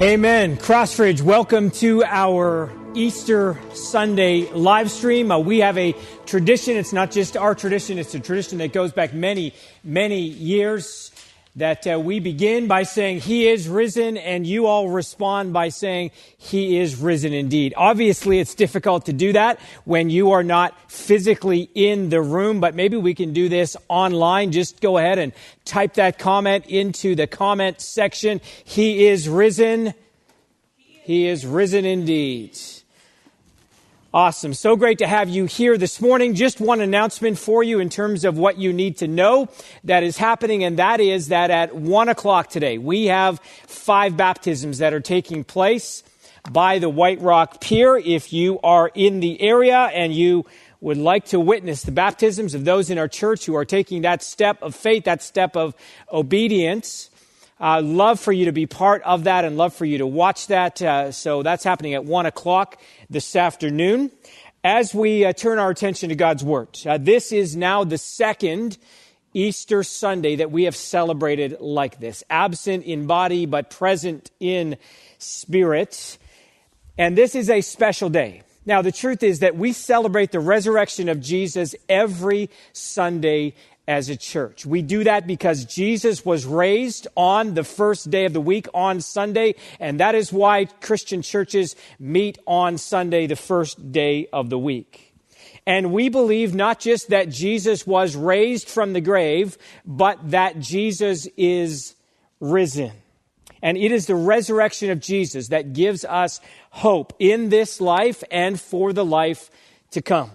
Amen. Crossridge, welcome to our Easter Sunday live stream. Uh, we have a tradition. It's not just our tradition, it's a tradition that goes back many, many years that uh, we begin by saying, He is risen, and you all respond by saying, He is risen indeed. Obviously, it's difficult to do that when you are not physically in the room, but maybe we can do this online. Just go ahead and type that comment into the comment section. He is risen. He is risen indeed. Awesome. So great to have you here this morning. Just one announcement for you in terms of what you need to know that is happening, and that is that at one o'clock today, we have five baptisms that are taking place by the White Rock Pier. If you are in the area and you would like to witness the baptisms of those in our church who are taking that step of faith, that step of obedience, uh, love for you to be part of that and love for you to watch that. Uh, so that's happening at 1 o'clock this afternoon. As we uh, turn our attention to God's Word, uh, this is now the second Easter Sunday that we have celebrated like this absent in body, but present in spirit. And this is a special day. Now, the truth is that we celebrate the resurrection of Jesus every Sunday as a church. We do that because Jesus was raised on the first day of the week, on Sunday, and that is why Christian churches meet on Sunday, the first day of the week. And we believe not just that Jesus was raised from the grave, but that Jesus is risen. And it is the resurrection of Jesus that gives us hope in this life and for the life to come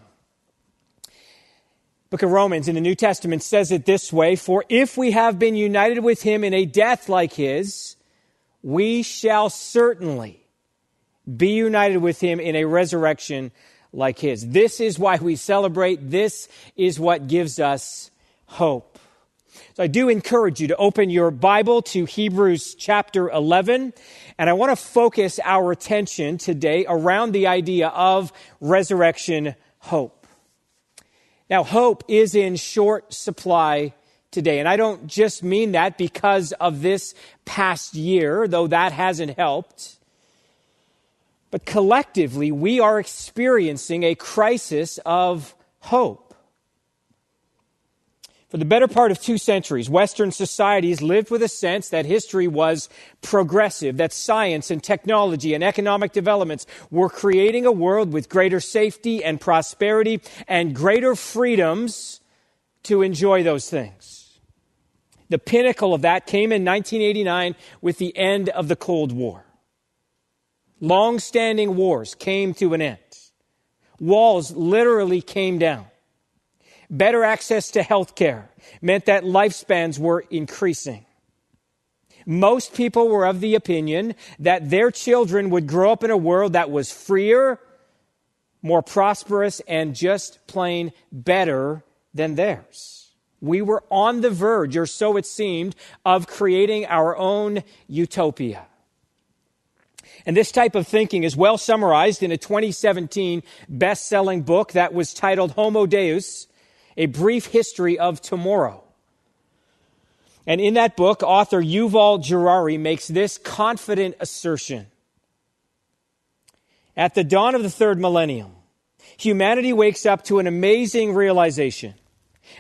book of Romans in the New Testament says it this way For if we have been united with him in a death like his, we shall certainly be united with him in a resurrection like his. This is why we celebrate. This is what gives us hope. So I do encourage you to open your Bible to Hebrews chapter 11. And I want to focus our attention today around the idea of resurrection hope. Now, hope is in short supply today. And I don't just mean that because of this past year, though that hasn't helped. But collectively, we are experiencing a crisis of hope. For the better part of two centuries, Western societies lived with a sense that history was progressive, that science and technology and economic developments were creating a world with greater safety and prosperity and greater freedoms to enjoy those things. The pinnacle of that came in 1989 with the end of the Cold War. Long standing wars came to an end. Walls literally came down. Better access to health care meant that lifespans were increasing. Most people were of the opinion that their children would grow up in a world that was freer, more prosperous, and just plain better than theirs. We were on the verge, or so it seemed, of creating our own utopia. And this type of thinking is well summarized in a 2017 best selling book that was titled Homo Deus a brief history of tomorrow. And in that book, author Yuval Harari makes this confident assertion. At the dawn of the third millennium, humanity wakes up to an amazing realization.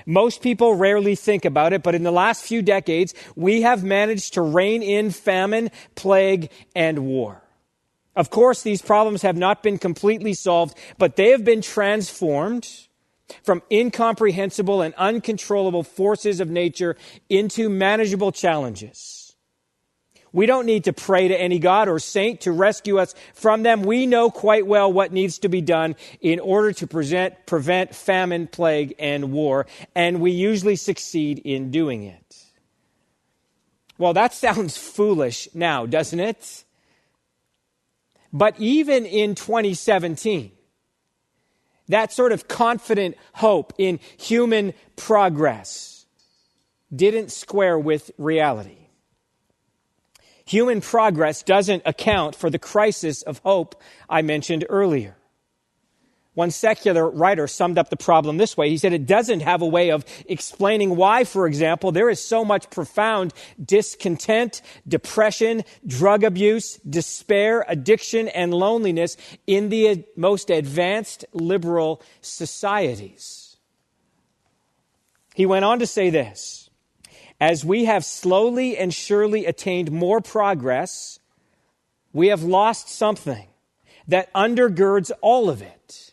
Most people rarely think about it, but in the last few decades, we have managed to rein in famine, plague, and war. Of course, these problems have not been completely solved, but they have been transformed from incomprehensible and uncontrollable forces of nature into manageable challenges. We don't need to pray to any God or saint to rescue us from them. We know quite well what needs to be done in order to present, prevent famine, plague, and war, and we usually succeed in doing it. Well, that sounds foolish now, doesn't it? But even in 2017, that sort of confident hope in human progress didn't square with reality. Human progress doesn't account for the crisis of hope I mentioned earlier. One secular writer summed up the problem this way. He said it doesn't have a way of explaining why, for example, there is so much profound discontent, depression, drug abuse, despair, addiction, and loneliness in the most advanced liberal societies. He went on to say this As we have slowly and surely attained more progress, we have lost something that undergirds all of it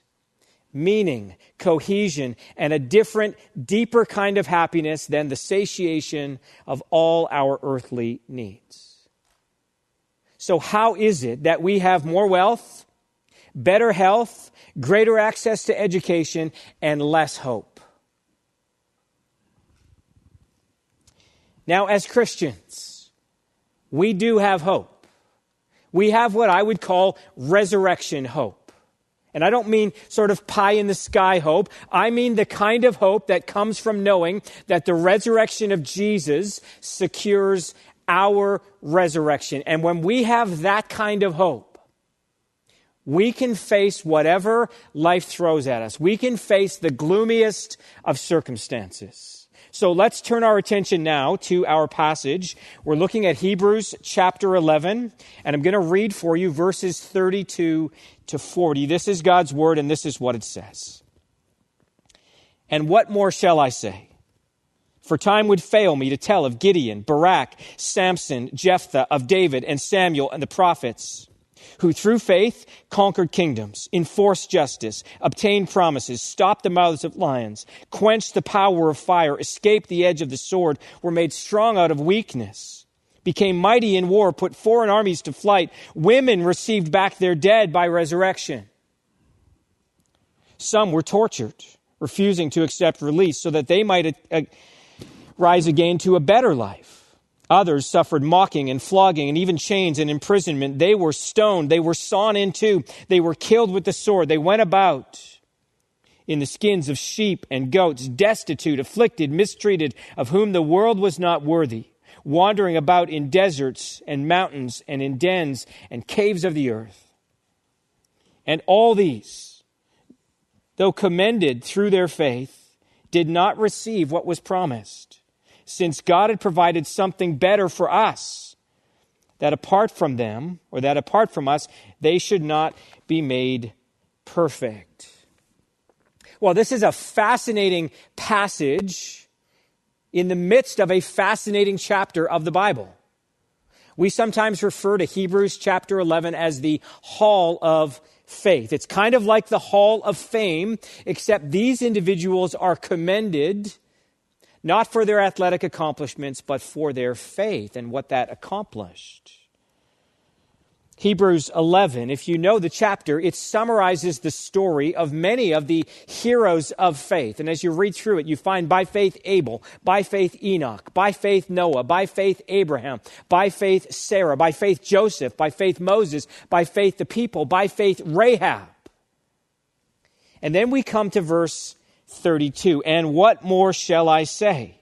meaning, cohesion, and a different, deeper kind of happiness than the satiation of all our earthly needs. So, how is it that we have more wealth, better health, greater access to education, and less hope? Now, as Christians, we do have hope. We have what I would call resurrection hope. And I don't mean sort of pie in the sky hope. I mean the kind of hope that comes from knowing that the resurrection of Jesus secures our resurrection. And when we have that kind of hope, we can face whatever life throws at us. We can face the gloomiest of circumstances. So let's turn our attention now to our passage. We're looking at Hebrews chapter 11, and I'm going to read for you verses 32 to 40. This is God's word, and this is what it says. And what more shall I say? For time would fail me to tell of Gideon, Barak, Samson, Jephthah, of David, and Samuel, and the prophets who through faith conquered kingdoms, enforced justice, obtained promises, stopped the mouths of lions, quenched the power of fire, escaped the edge of the sword, were made strong out of weakness, became mighty in war, put foreign armies to flight. Women received back their dead by resurrection. Some were tortured, refusing to accept release so that they might uh, rise again to a better life. Others suffered mocking and flogging and even chains and imprisonment. They were stoned. They were sawn in two. They were killed with the sword. They went about in the skins of sheep and goats, destitute, afflicted, mistreated, of whom the world was not worthy, wandering about in deserts and mountains and in dens and caves of the earth. And all these, though commended through their faith, did not receive what was promised since God had provided something better for us, that apart from them, or that apart from us, they should not be made perfect. Well, this is a fascinating passage in the midst of a fascinating chapter of the Bible. We sometimes refer to Hebrews chapter 11 as the hall of faith. It's kind of like the hall of fame, except these individuals are commended not for their athletic accomplishments, but for their faith and what that accomplished. Hebrews 11, if you know the chapter, it summarizes the story of many of the heroes of faith. And as you read through it, you find by faith Abel, by faith Enoch, by faith Noah, by faith Abraham, by faith Sarah, by faith Joseph, by faith Moses, by faith the people, by faith Rahab. And then we come to verse 32. And what more shall I say?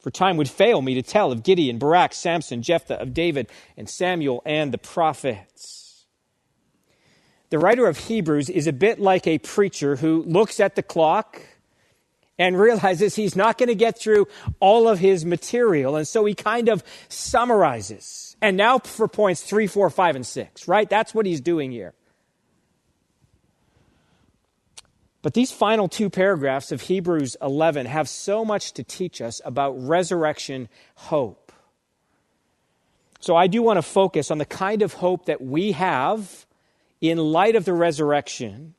For time would fail me to tell of Gideon, Barak, Samson, Jephthah, of David, and Samuel, and the prophets. The writer of Hebrews is a bit like a preacher who looks at the clock and realizes he's not going to get through all of his material. And so he kind of summarizes. And now for points three, four, five, and six, right? That's what he's doing here. But these final two paragraphs of Hebrews 11 have so much to teach us about resurrection hope. So I do want to focus on the kind of hope that we have in light of the resurrection.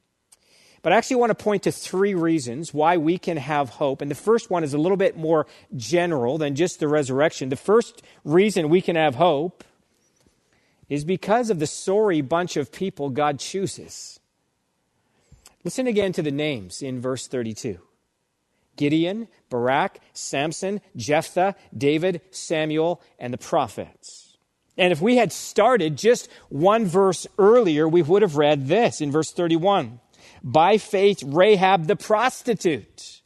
But I actually want to point to three reasons why we can have hope. And the first one is a little bit more general than just the resurrection. The first reason we can have hope is because of the sorry bunch of people God chooses. Listen again to the names in verse 32 Gideon, Barak, Samson, Jephthah, David, Samuel, and the prophets. And if we had started just one verse earlier, we would have read this in verse 31 By faith, Rahab the prostitute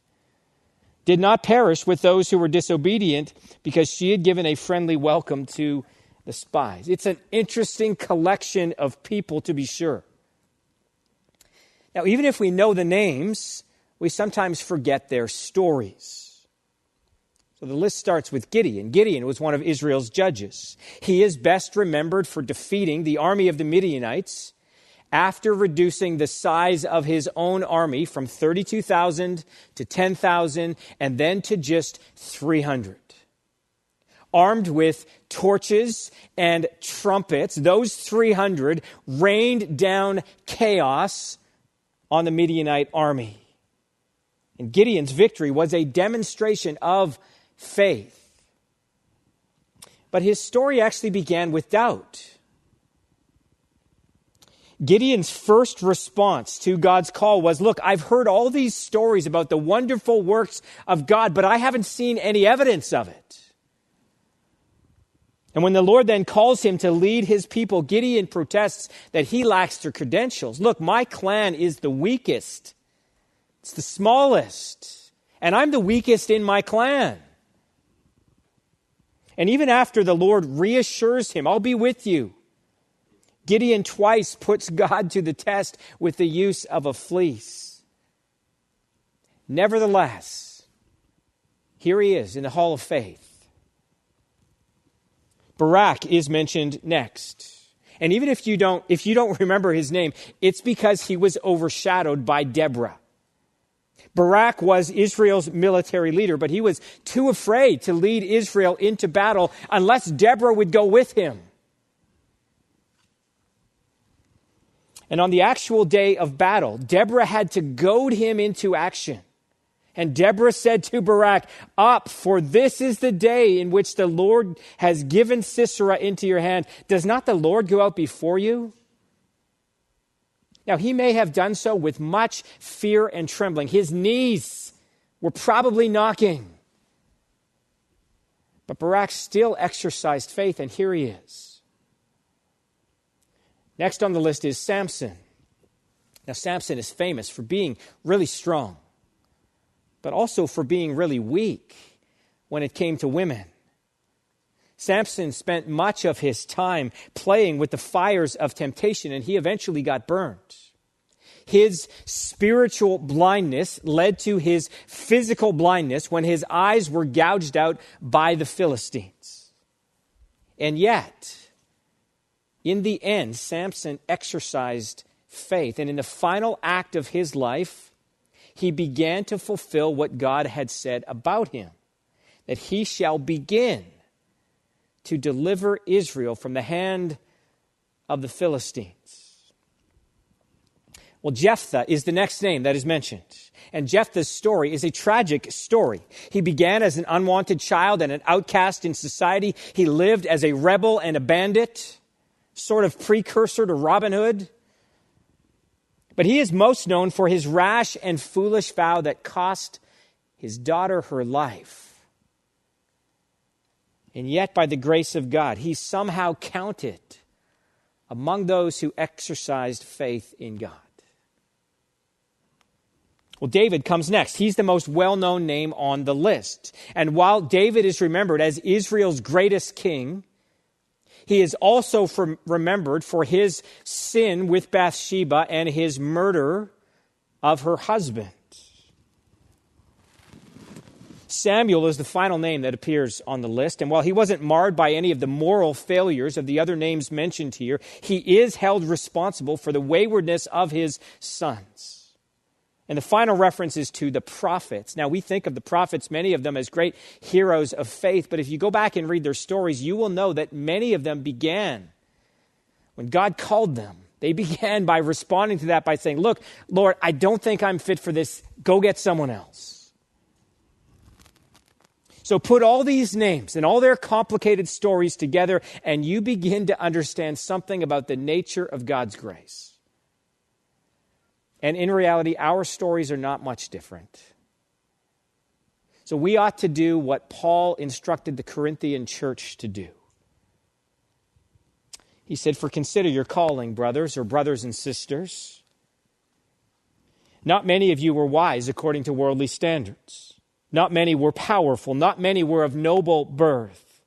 did not perish with those who were disobedient because she had given a friendly welcome to the spies. It's an interesting collection of people, to be sure. Now, even if we know the names, we sometimes forget their stories. So the list starts with Gideon. Gideon was one of Israel's judges. He is best remembered for defeating the army of the Midianites after reducing the size of his own army from 32,000 to 10,000 and then to just 300. Armed with torches and trumpets, those 300 rained down chaos on the Midianite army. And Gideon's victory was a demonstration of faith. But his story actually began with doubt. Gideon's first response to God's call was, Look, I've heard all these stories about the wonderful works of God, but I haven't seen any evidence of it. And when the Lord then calls him to lead his people, Gideon protests that he lacks the credentials. Look, my clan is the weakest, it's the smallest, and I'm the weakest in my clan. And even after the Lord reassures him, I'll be with you, Gideon twice puts God to the test with the use of a fleece. Nevertheless, here he is in the hall of faith. Barak is mentioned next. And even if you don't if you don't remember his name, it's because he was overshadowed by Deborah. Barak was Israel's military leader, but he was too afraid to lead Israel into battle unless Deborah would go with him. And on the actual day of battle, Deborah had to goad him into action. And Deborah said to Barak, Up, for this is the day in which the Lord has given Sisera into your hand. Does not the Lord go out before you? Now, he may have done so with much fear and trembling. His knees were probably knocking. But Barak still exercised faith, and here he is. Next on the list is Samson. Now, Samson is famous for being really strong, but also for being really weak when it came to women. Samson spent much of his time playing with the fires of temptation, and he eventually got burned. His spiritual blindness led to his physical blindness when his eyes were gouged out by the Philistines. And yet, in the end, Samson exercised faith, and in the final act of his life, he began to fulfill what God had said about him that he shall begin to deliver Israel from the hand of the Philistines. Well, Jephthah is the next name that is mentioned. And Jephthah's story is a tragic story. He began as an unwanted child and an outcast in society. He lived as a rebel and a bandit, sort of precursor to Robin Hood. But he is most known for his rash and foolish vow that cost his daughter her life. And yet, by the grace of God, he somehow counted among those who exercised faith in God. Well, David comes next. He's the most well known name on the list. And while David is remembered as Israel's greatest king, he is also remembered for his sin with Bathsheba and his murder of her husband. Samuel is the final name that appears on the list, and while he wasn't marred by any of the moral failures of the other names mentioned here, he is held responsible for the waywardness of his sons. And the final reference is to the prophets. Now, we think of the prophets, many of them, as great heroes of faith, but if you go back and read their stories, you will know that many of them began when God called them. They began by responding to that by saying, Look, Lord, I don't think I'm fit for this. Go get someone else. So put all these names and all their complicated stories together, and you begin to understand something about the nature of God's grace. And in reality, our stories are not much different. So we ought to do what Paul instructed the Corinthian church to do. He said, For consider your calling, brothers or brothers and sisters. Not many of you were wise according to worldly standards. Not many were powerful. Not many were of noble birth.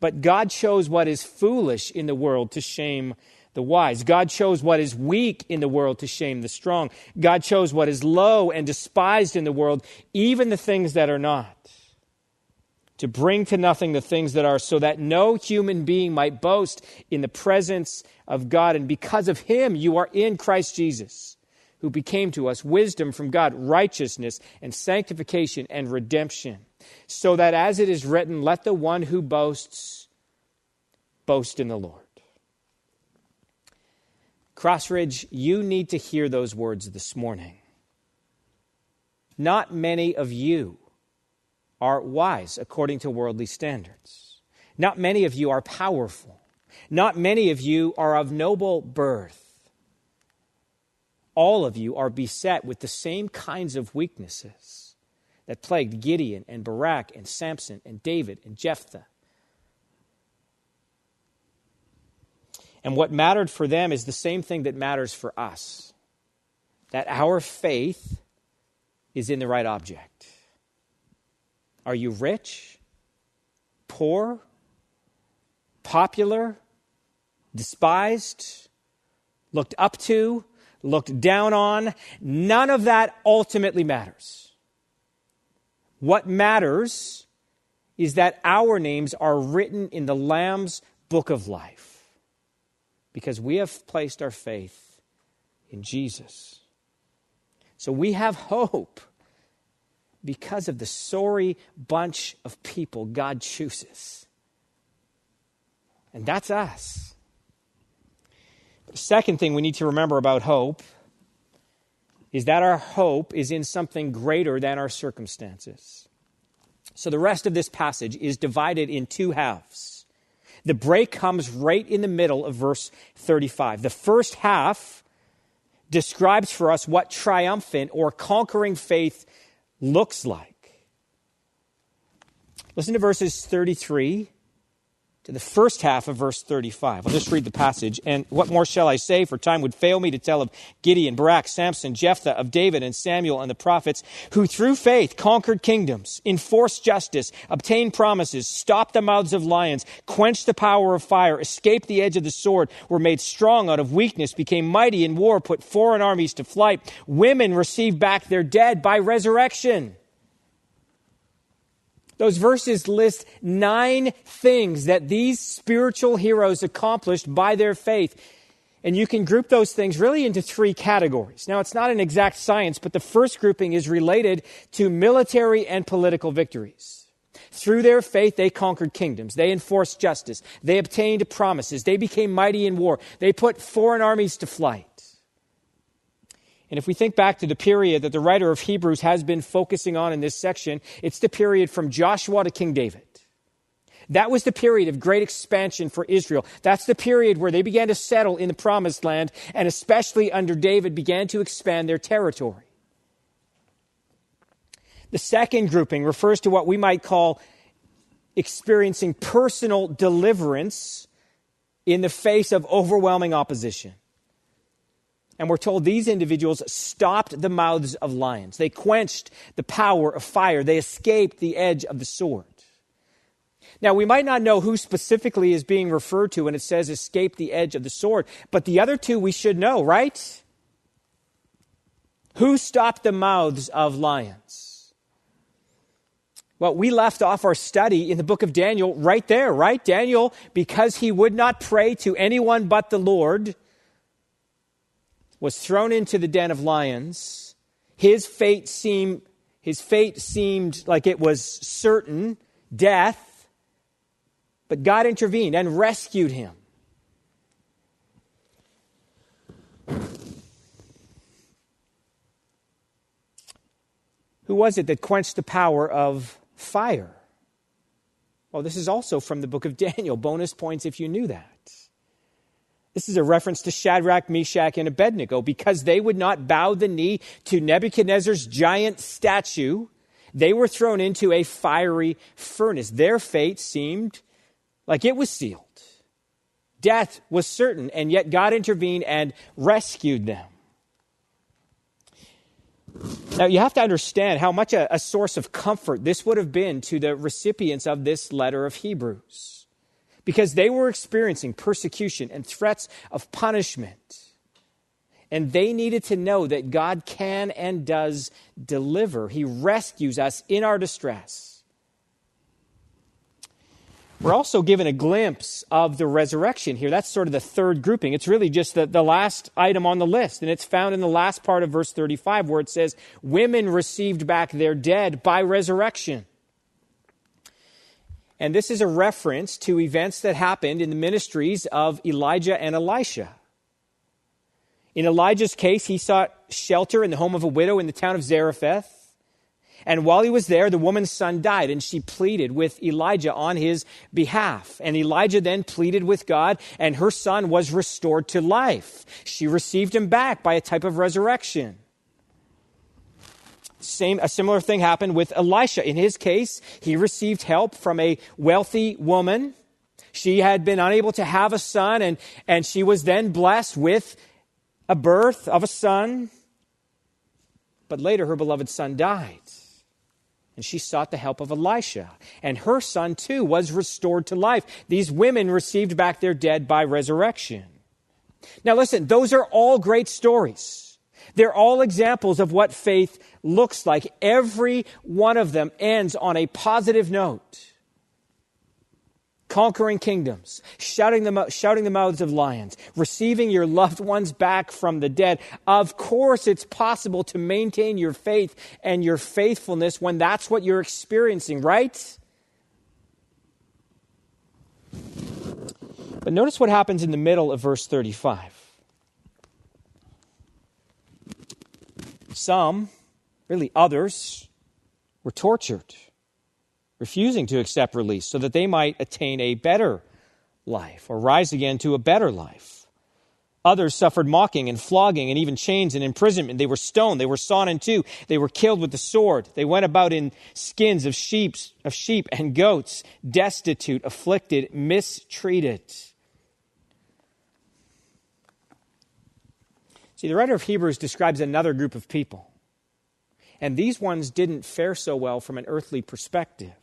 But God chose what is foolish in the world to shame the wise. God chose what is weak in the world to shame the strong. God chose what is low and despised in the world, even the things that are not, to bring to nothing the things that are, so that no human being might boast in the presence of God. And because of him, you are in Christ Jesus, who became to us wisdom from God, righteousness and sanctification and redemption. So that as it is written, let the one who boasts boast in the Lord. Crossridge, you need to hear those words this morning. Not many of you are wise according to worldly standards. Not many of you are powerful. Not many of you are of noble birth. All of you are beset with the same kinds of weaknesses that plagued Gideon and Barak and Samson and David and Jephthah And what mattered for them is the same thing that matters for us that our faith is in the right object. Are you rich, poor, popular, despised, looked up to, looked down on? None of that ultimately matters. What matters is that our names are written in the Lamb's book of life because we have placed our faith in Jesus. So we have hope because of the sorry bunch of people God chooses. And that's us. The second thing we need to remember about hope is that our hope is in something greater than our circumstances. So the rest of this passage is divided in two halves. The break comes right in the middle of verse 35. The first half describes for us what triumphant or conquering faith looks like. Listen to verses 33 to the first half of verse 35. I'll just read the passage. And what more shall I say? For time would fail me to tell of Gideon, Barak, Samson, Jephthah, of David and Samuel and the prophets, who through faith conquered kingdoms, enforced justice, obtained promises, stopped the mouths of lions, quenched the power of fire, escaped the edge of the sword, were made strong out of weakness, became mighty in war, put foreign armies to flight. Women received back their dead by resurrection. Those verses list nine things that these spiritual heroes accomplished by their faith. And you can group those things really into three categories. Now, it's not an exact science, but the first grouping is related to military and political victories. Through their faith, they conquered kingdoms. They enforced justice. They obtained promises. They became mighty in war. They put foreign armies to flight. And if we think back to the period that the writer of Hebrews has been focusing on in this section, it's the period from Joshua to King David. That was the period of great expansion for Israel. That's the period where they began to settle in the promised land and especially under David began to expand their territory. The second grouping refers to what we might call experiencing personal deliverance in the face of overwhelming opposition. And we're told these individuals stopped the mouths of lions. They quenched the power of fire. They escaped the edge of the sword. Now, we might not know who specifically is being referred to when it says escape the edge of the sword, but the other two we should know, right? Who stopped the mouths of lions? Well, we left off our study in the book of Daniel right there, right? Daniel, because he would not pray to anyone but the Lord, was thrown into the den of lions. His fate seemed, his fate seemed like it was certain death, but God intervened and rescued him. Who was it that quenched the power of fire? Well, this is also from the book of Daniel. Bonus points if you knew that. This is a reference to Shadrach, Meshach, and Abednego because they would not bow the knee to Nebuchadnezzar's giant statue. They were thrown into a fiery furnace. Their fate seemed like it was sealed. Death was certain, and yet God intervened and rescued them. Now, you have to understand how much a, a source of comfort this would have been to the recipients of this letter of Hebrews because they were experiencing persecution and threats of punishment. And they needed to know that God can and does deliver. He rescues us in our distress. We're also given a glimpse of the resurrection here. That's sort of the third grouping. It's really just the, the last item on the list, and it's found in the last part of verse 35 where it says, Women received back their dead by resurrection. And this is a reference to events that happened in the ministries of Elijah and Elisha. In Elijah's case, he sought shelter in the home of a widow in the town of Zarephath. And while he was there, the woman's son died, and she pleaded with Elijah on his behalf. And Elijah then pleaded with God, and her son was restored to life. She received him back by a type of resurrection. Same, a similar thing happened with Elisha. In his case, he received help from a wealthy woman. She had been unable to have a son, and, and she was then blessed with a birth of a son. But later, her beloved son died and she sought the help of Elisha. And her son, too, was restored to life. These women received back their dead by resurrection. Now, listen, those are all great stories. They're all examples of what faith looks like. Every one of them ends on a positive note conquering kingdoms, shouting the, shouting the mouths of lions, receiving your loved ones back from the dead. Of course, it's possible to maintain your faith and your faithfulness when that's what you're experiencing, right? But notice what happens in the middle of verse 35. Some, really others, were tortured refusing to accept release so that they might attain a better life or rise again to a better life. Others suffered mocking and flogging and even chains and imprisonment. They were stoned. They were sawn in two. They were killed with the sword. They went about in skins of sheep, of sheep and goats, destitute, afflicted, mistreated. See, the writer of Hebrews describes another group of people. And these ones didn't fare so well from an earthly perspective.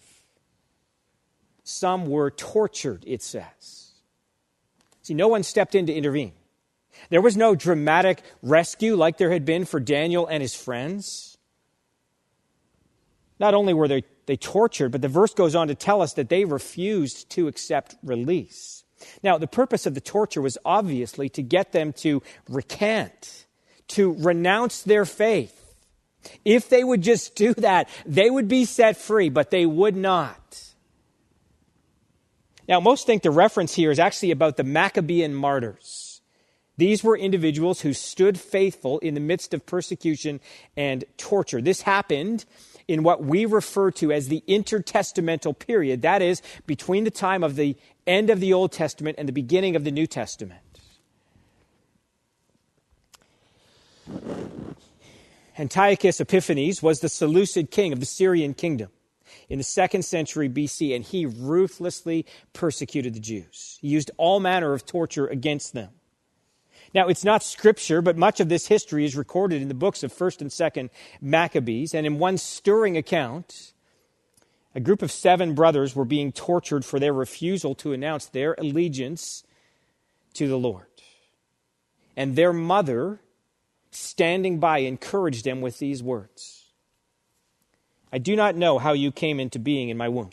Some were tortured, it says. See, no one stepped in to intervene. There was no dramatic rescue like there had been for Daniel and his friends. Not only were they, they tortured, but the verse goes on to tell us that they refused to accept release. Now, the purpose of the torture was obviously to get them to recant, to renounce their faith. If they would just do that, they would be set free, but they would not. Now, most think the reference here is actually about the Maccabean martyrs. These were individuals who stood faithful in the midst of persecution and torture. This happened in what we refer to as the intertestamental period, that is, between the time of the end of the Old Testament and the beginning of the New Testament. Antiochus Epiphanes was the Seleucid king of the Syrian kingdom in the second century BC, and he ruthlessly persecuted the Jews. He used all manner of torture against them. Now, it's not scripture, but much of this history is recorded in the books of 1st and 2nd Maccabees. And in one stirring account, a group of seven brothers were being tortured for their refusal to announce their allegiance to the Lord. And their mother, standing by, encouraged them with these words I do not know how you came into being in my womb.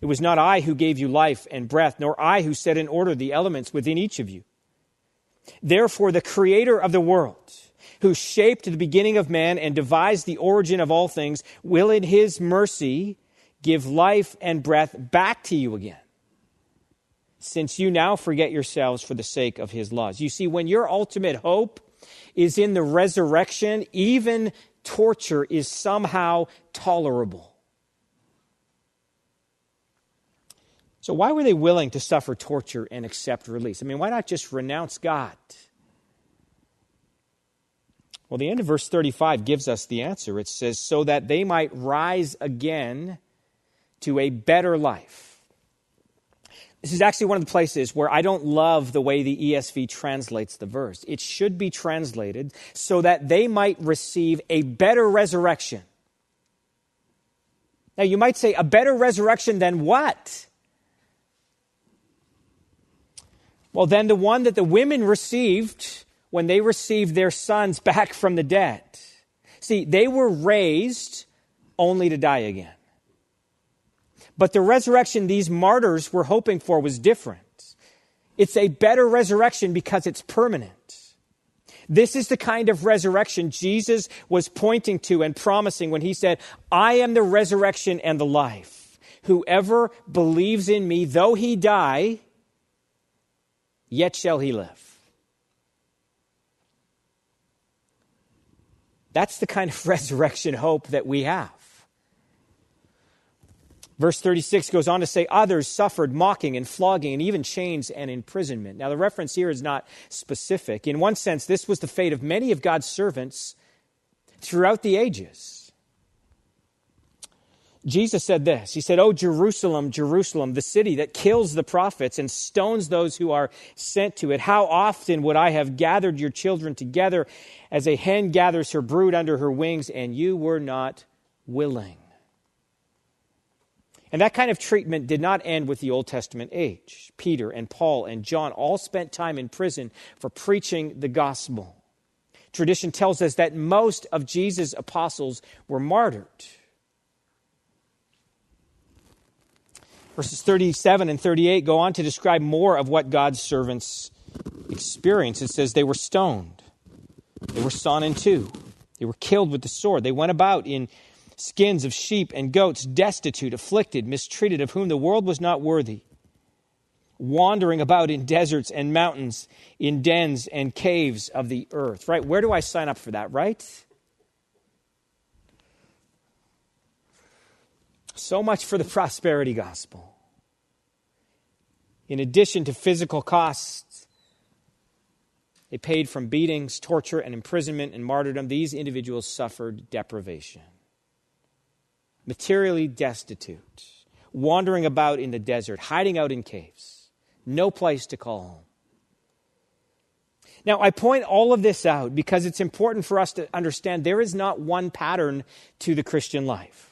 It was not I who gave you life and breath, nor I who set in order the elements within each of you. Therefore, the creator of the world, who shaped the beginning of man and devised the origin of all things, will in his mercy give life and breath back to you again, since you now forget yourselves for the sake of his laws. You see, when your ultimate hope is in the resurrection, even torture is somehow tolerable. So, why were they willing to suffer torture and accept release? I mean, why not just renounce God? Well, the end of verse 35 gives us the answer. It says, so that they might rise again to a better life. This is actually one of the places where I don't love the way the ESV translates the verse. It should be translated so that they might receive a better resurrection. Now, you might say, a better resurrection than what? Well, then the one that the women received when they received their sons back from the dead. See, they were raised only to die again. But the resurrection these martyrs were hoping for was different. It's a better resurrection because it's permanent. This is the kind of resurrection Jesus was pointing to and promising when he said, I am the resurrection and the life. Whoever believes in me, though he die, yet shall he live. That's the kind of resurrection hope that we have. Verse 36 goes on to say, Others suffered mocking and flogging and even chains and imprisonment. Now, the reference here is not specific. In one sense, this was the fate of many of God's servants throughout the ages. Jesus said this He said, Oh, Jerusalem, Jerusalem, the city that kills the prophets and stones those who are sent to it. How often would I have gathered your children together as a hen gathers her brood under her wings, and you were not willing? And that kind of treatment did not end with the Old Testament age. Peter and Paul and John all spent time in prison for preaching the gospel. Tradition tells us that most of Jesus' apostles were martyred. Verses 37 and 38 go on to describe more of what God's servants experienced. It says they were stoned, they were sawn in two, they were killed with the sword, they went about in skins of sheep and goats, destitute, afflicted, mistreated, of whom the world was not worthy, wandering about in deserts and mountains, in dens and caves of the earth. Right? Where do I sign up for that, right? So much for the prosperity gospel. In addition to physical costs, they paid from beatings, torture, and imprisonment and martyrdom. These individuals suffered deprivation materially destitute, wandering about in the desert, hiding out in caves, no place to call home. Now, I point all of this out because it's important for us to understand there is not one pattern to the Christian life.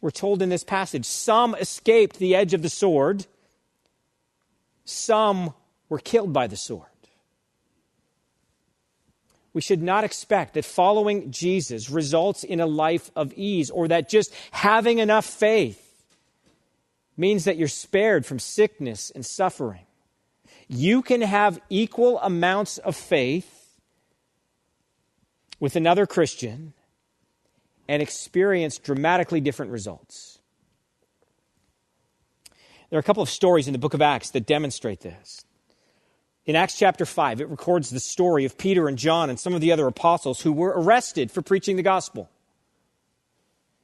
We're told in this passage some escaped the edge of the sword, some were killed by the sword we should not expect that following Jesus results in a life of ease or that just having enough faith means that you're spared from sickness and suffering. You can have equal amounts of faith with another Christian and experience dramatically different results. There are a couple of stories in the book of Acts that demonstrate this. In Acts chapter 5, it records the story of Peter and John and some of the other apostles who were arrested for preaching the gospel.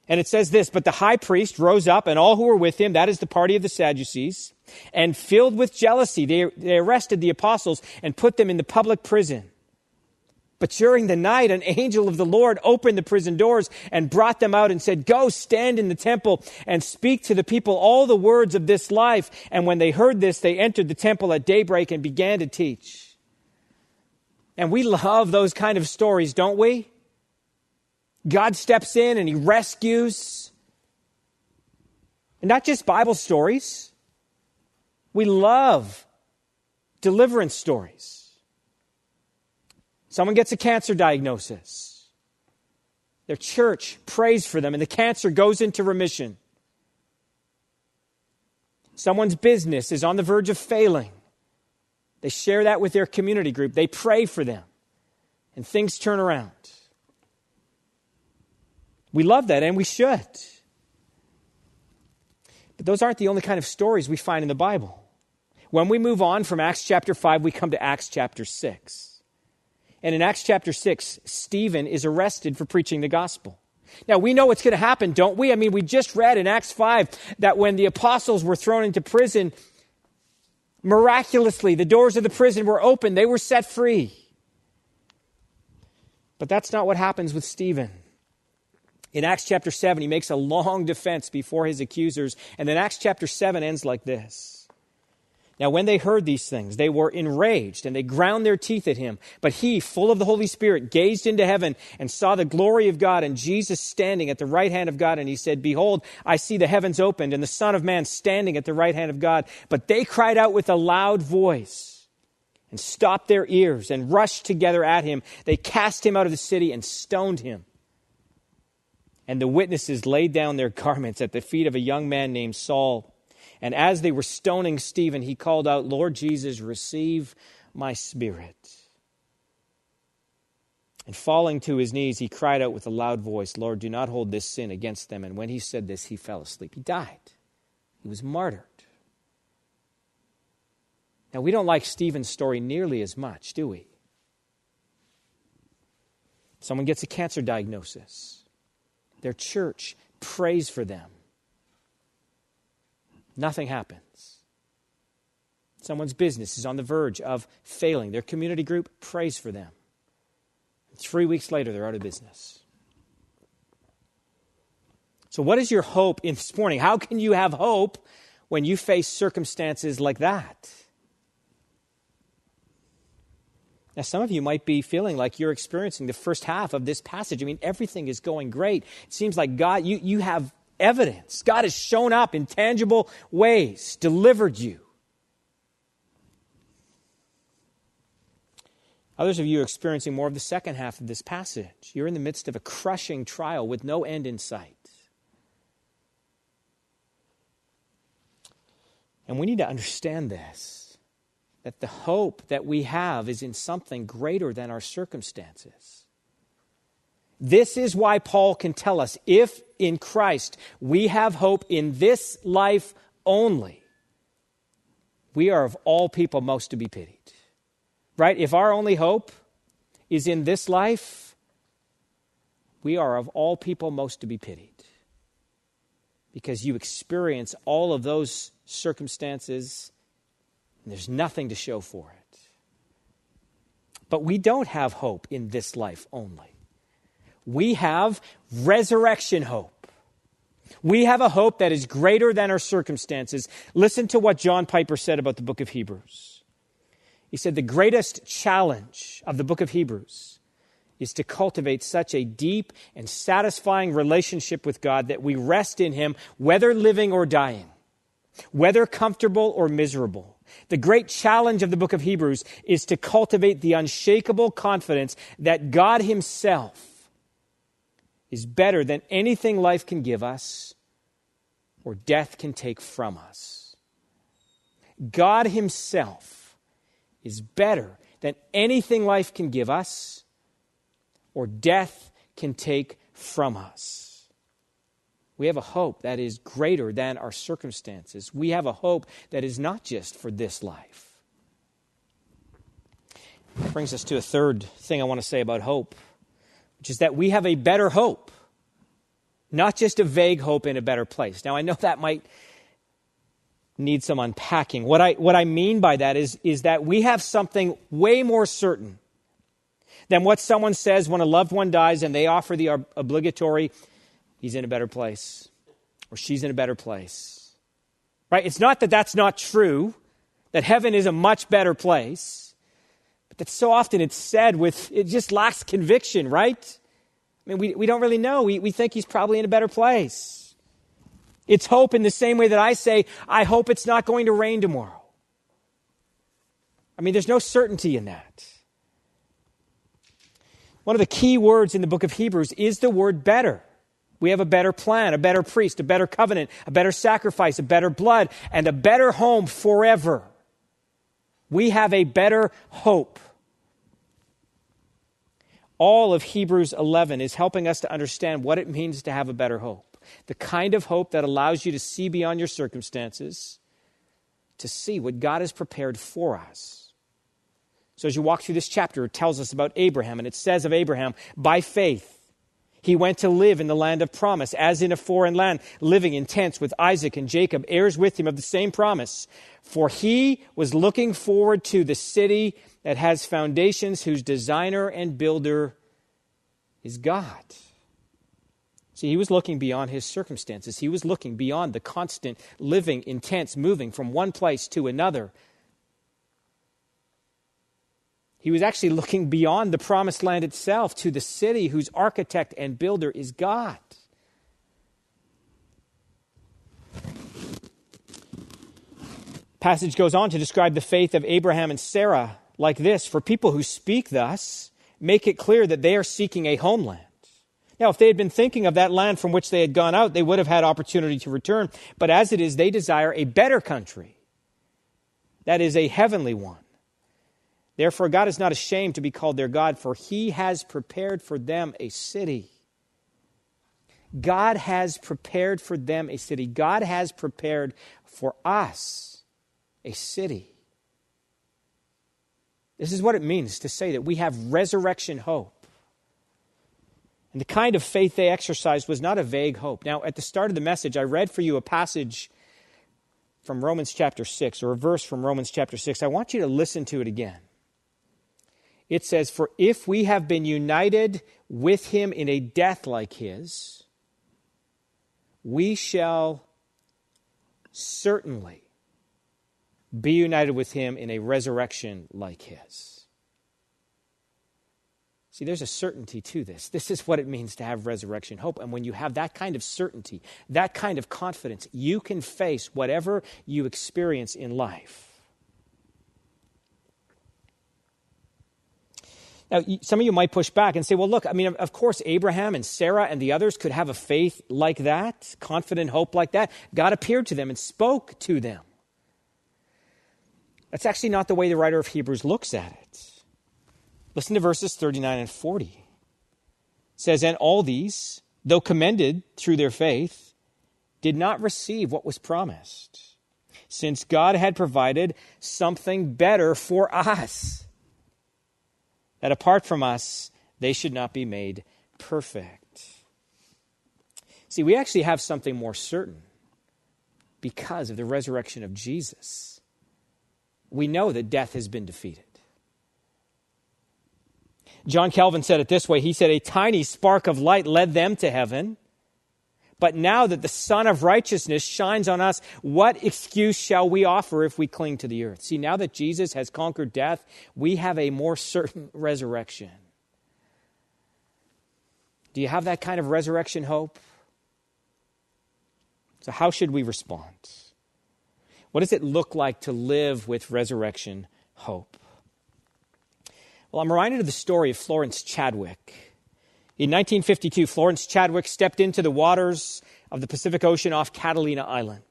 And it says this But the high priest rose up, and all who were with him, that is the party of the Sadducees, and filled with jealousy, they, they arrested the apostles and put them in the public prison. But during the night, an angel of the Lord opened the prison doors and brought them out and said, Go stand in the temple and speak to the people all the words of this life. And when they heard this, they entered the temple at daybreak and began to teach. And we love those kind of stories, don't we? God steps in and he rescues. And not just Bible stories. We love deliverance stories. Someone gets a cancer diagnosis. Their church prays for them, and the cancer goes into remission. Someone's business is on the verge of failing. They share that with their community group. They pray for them, and things turn around. We love that, and we should. But those aren't the only kind of stories we find in the Bible. When we move on from Acts chapter 5, we come to Acts chapter 6. And in Acts chapter 6, Stephen is arrested for preaching the gospel. Now, we know what's going to happen, don't we? I mean, we just read in Acts 5 that when the apostles were thrown into prison, miraculously, the doors of the prison were open, they were set free. But that's not what happens with Stephen. In Acts chapter 7, he makes a long defense before his accusers, and then Acts chapter 7 ends like this. Now, when they heard these things, they were enraged and they ground their teeth at him. But he, full of the Holy Spirit, gazed into heaven and saw the glory of God and Jesus standing at the right hand of God. And he said, Behold, I see the heavens opened and the Son of Man standing at the right hand of God. But they cried out with a loud voice and stopped their ears and rushed together at him. They cast him out of the city and stoned him. And the witnesses laid down their garments at the feet of a young man named Saul. And as they were stoning Stephen, he called out, Lord Jesus, receive my spirit. And falling to his knees, he cried out with a loud voice, Lord, do not hold this sin against them. And when he said this, he fell asleep. He died. He was martyred. Now, we don't like Stephen's story nearly as much, do we? Someone gets a cancer diagnosis. Their church prays for them. Nothing happens. Someone's business is on the verge of failing. Their community group prays for them. Three weeks later, they're out of business. So, what is your hope in this morning? How can you have hope when you face circumstances like that? Now, some of you might be feeling like you're experiencing the first half of this passage. I mean, everything is going great. It seems like God, you, you have evidence. God has shown up in tangible ways, delivered you. Others of you are experiencing more of the second half of this passage. You're in the midst of a crushing trial with no end in sight. And we need to understand this that the hope that we have is in something greater than our circumstances. This is why Paul can tell us if in Christ we have hope in this life only, we are of all people most to be pitied. Right? If our only hope is in this life, we are of all people most to be pitied. Because you experience all of those circumstances, and there's nothing to show for it. But we don't have hope in this life only we have resurrection hope. We have a hope that is greater than our circumstances. Listen to what John Piper said about the book of Hebrews. He said, The greatest challenge of the book of Hebrews is to cultivate such a deep and satisfying relationship with God that we rest in Him, whether living or dying, whether comfortable or miserable. The great challenge of the book of Hebrews is to cultivate the unshakable confidence that God Himself is better than anything life can give us or death can take from us. God Himself is better than anything life can give us or death can take from us. We have a hope that is greater than our circumstances. We have a hope that is not just for this life. That brings us to a third thing I want to say about hope which is that we have a better hope, not just a vague hope in a better place. Now, I know that might need some unpacking. What I, what I mean by that is, is that we have something way more certain than what someone says when a loved one dies and they offer the obligatory, he's in a better place or she's in a better place. Right? It's not that that's not true, that heaven is a much better place that so often it's said with, it just lacks conviction, right? I mean, we, we don't really know. We, we think he's probably in a better place. It's hope in the same way that I say, I hope it's not going to rain tomorrow. I mean, there's no certainty in that. One of the key words in the book of Hebrews is the word better. We have a better plan, a better priest, a better covenant, a better sacrifice, a better blood, and a better home forever. We have a better hope all of Hebrews 11 is helping us to understand what it means to have a better hope. The kind of hope that allows you to see beyond your circumstances, to see what God has prepared for us. So, as you walk through this chapter, it tells us about Abraham, and it says of Abraham, by faith, he went to live in the land of promise, as in a foreign land, living in tents with Isaac and Jacob, heirs with him of the same promise. For he was looking forward to the city that has foundations, whose designer and builder is God. See, he was looking beyond his circumstances. He was looking beyond the constant living, intense moving from one place to another. He was actually looking beyond the promised land itself to the city whose architect and builder is God. Passage goes on to describe the faith of Abraham and Sarah like this For people who speak thus, make it clear that they are seeking a homeland. Now, if they had been thinking of that land from which they had gone out, they would have had opportunity to return. But as it is, they desire a better country. That is a heavenly one. Therefore, God is not ashamed to be called their God, for he has prepared for them a city. God has prepared for them a city. God has prepared for us a city. This is what it means to say that we have resurrection hope. And the kind of faith they exercised was not a vague hope. Now, at the start of the message, I read for you a passage from Romans chapter 6, or a verse from Romans chapter 6. I want you to listen to it again. It says, For if we have been united with him in a death like his, we shall certainly be united with him in a resurrection like his. See, there's a certainty to this. This is what it means to have resurrection hope. And when you have that kind of certainty, that kind of confidence, you can face whatever you experience in life. Now, some of you might push back and say, well, look, I mean, of course, Abraham and Sarah and the others could have a faith like that, confident hope like that. God appeared to them and spoke to them. That's actually not the way the writer of Hebrews looks at it. Listen to verses 39 and 40. It says, And all these, though commended through their faith, did not receive what was promised, since God had provided something better for us, that apart from us, they should not be made perfect. See, we actually have something more certain because of the resurrection of Jesus we know that death has been defeated. John Calvin said it this way He said, A tiny spark of light led them to heaven. But now that the Sun of Righteousness shines on us, what excuse shall we offer if we cling to the earth? See, now that Jesus has conquered death, we have a more certain resurrection. Do you have that kind of resurrection hope? So, how should we respond? What does it look like to live with resurrection hope? Well, I'm reminded of the story of Florence Chadwick. In 1952, Florence Chadwick stepped into the waters of the Pacific Ocean off Catalina Island,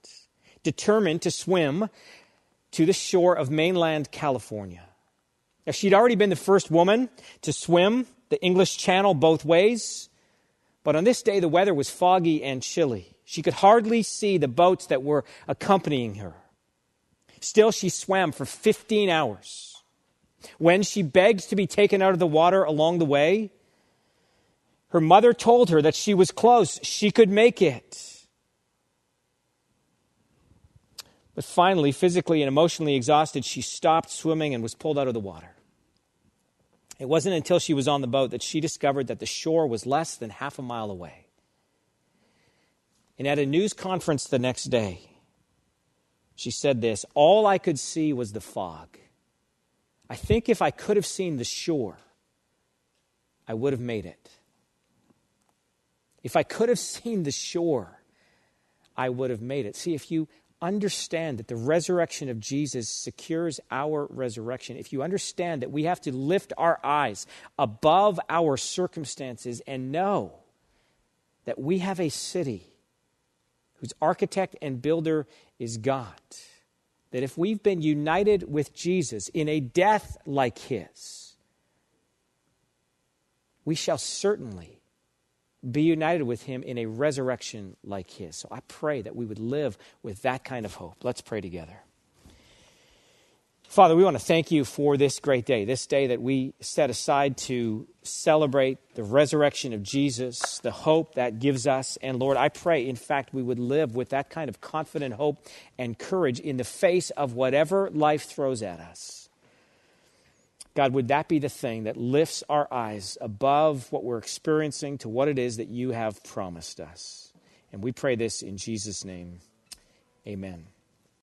determined to swim to the shore of mainland California. Now, she'd already been the first woman to swim the English Channel both ways, but on this day the weather was foggy and chilly. She could hardly see the boats that were accompanying her. Still, she swam for 15 hours. When she begged to be taken out of the water along the way, her mother told her that she was close, she could make it. But finally, physically and emotionally exhausted, she stopped swimming and was pulled out of the water. It wasn't until she was on the boat that she discovered that the shore was less than half a mile away. And at a news conference the next day, she said this All I could see was the fog. I think if I could have seen the shore, I would have made it. If I could have seen the shore, I would have made it. See, if you understand that the resurrection of Jesus secures our resurrection, if you understand that we have to lift our eyes above our circumstances and know that we have a city whose architect and builder is God. That if we've been united with Jesus in a death like his, we shall certainly be united with him in a resurrection like his. So I pray that we would live with that kind of hope. Let's pray together. Father, we want to thank you for this great day, this day that we set aside to celebrate the resurrection of Jesus, the hope that gives us. And Lord, I pray, in fact, we would live with that kind of confident hope and courage in the face of whatever life throws at us. God, would that be the thing that lifts our eyes above what we're experiencing to what it is that you have promised us? And we pray this in Jesus' name. Amen.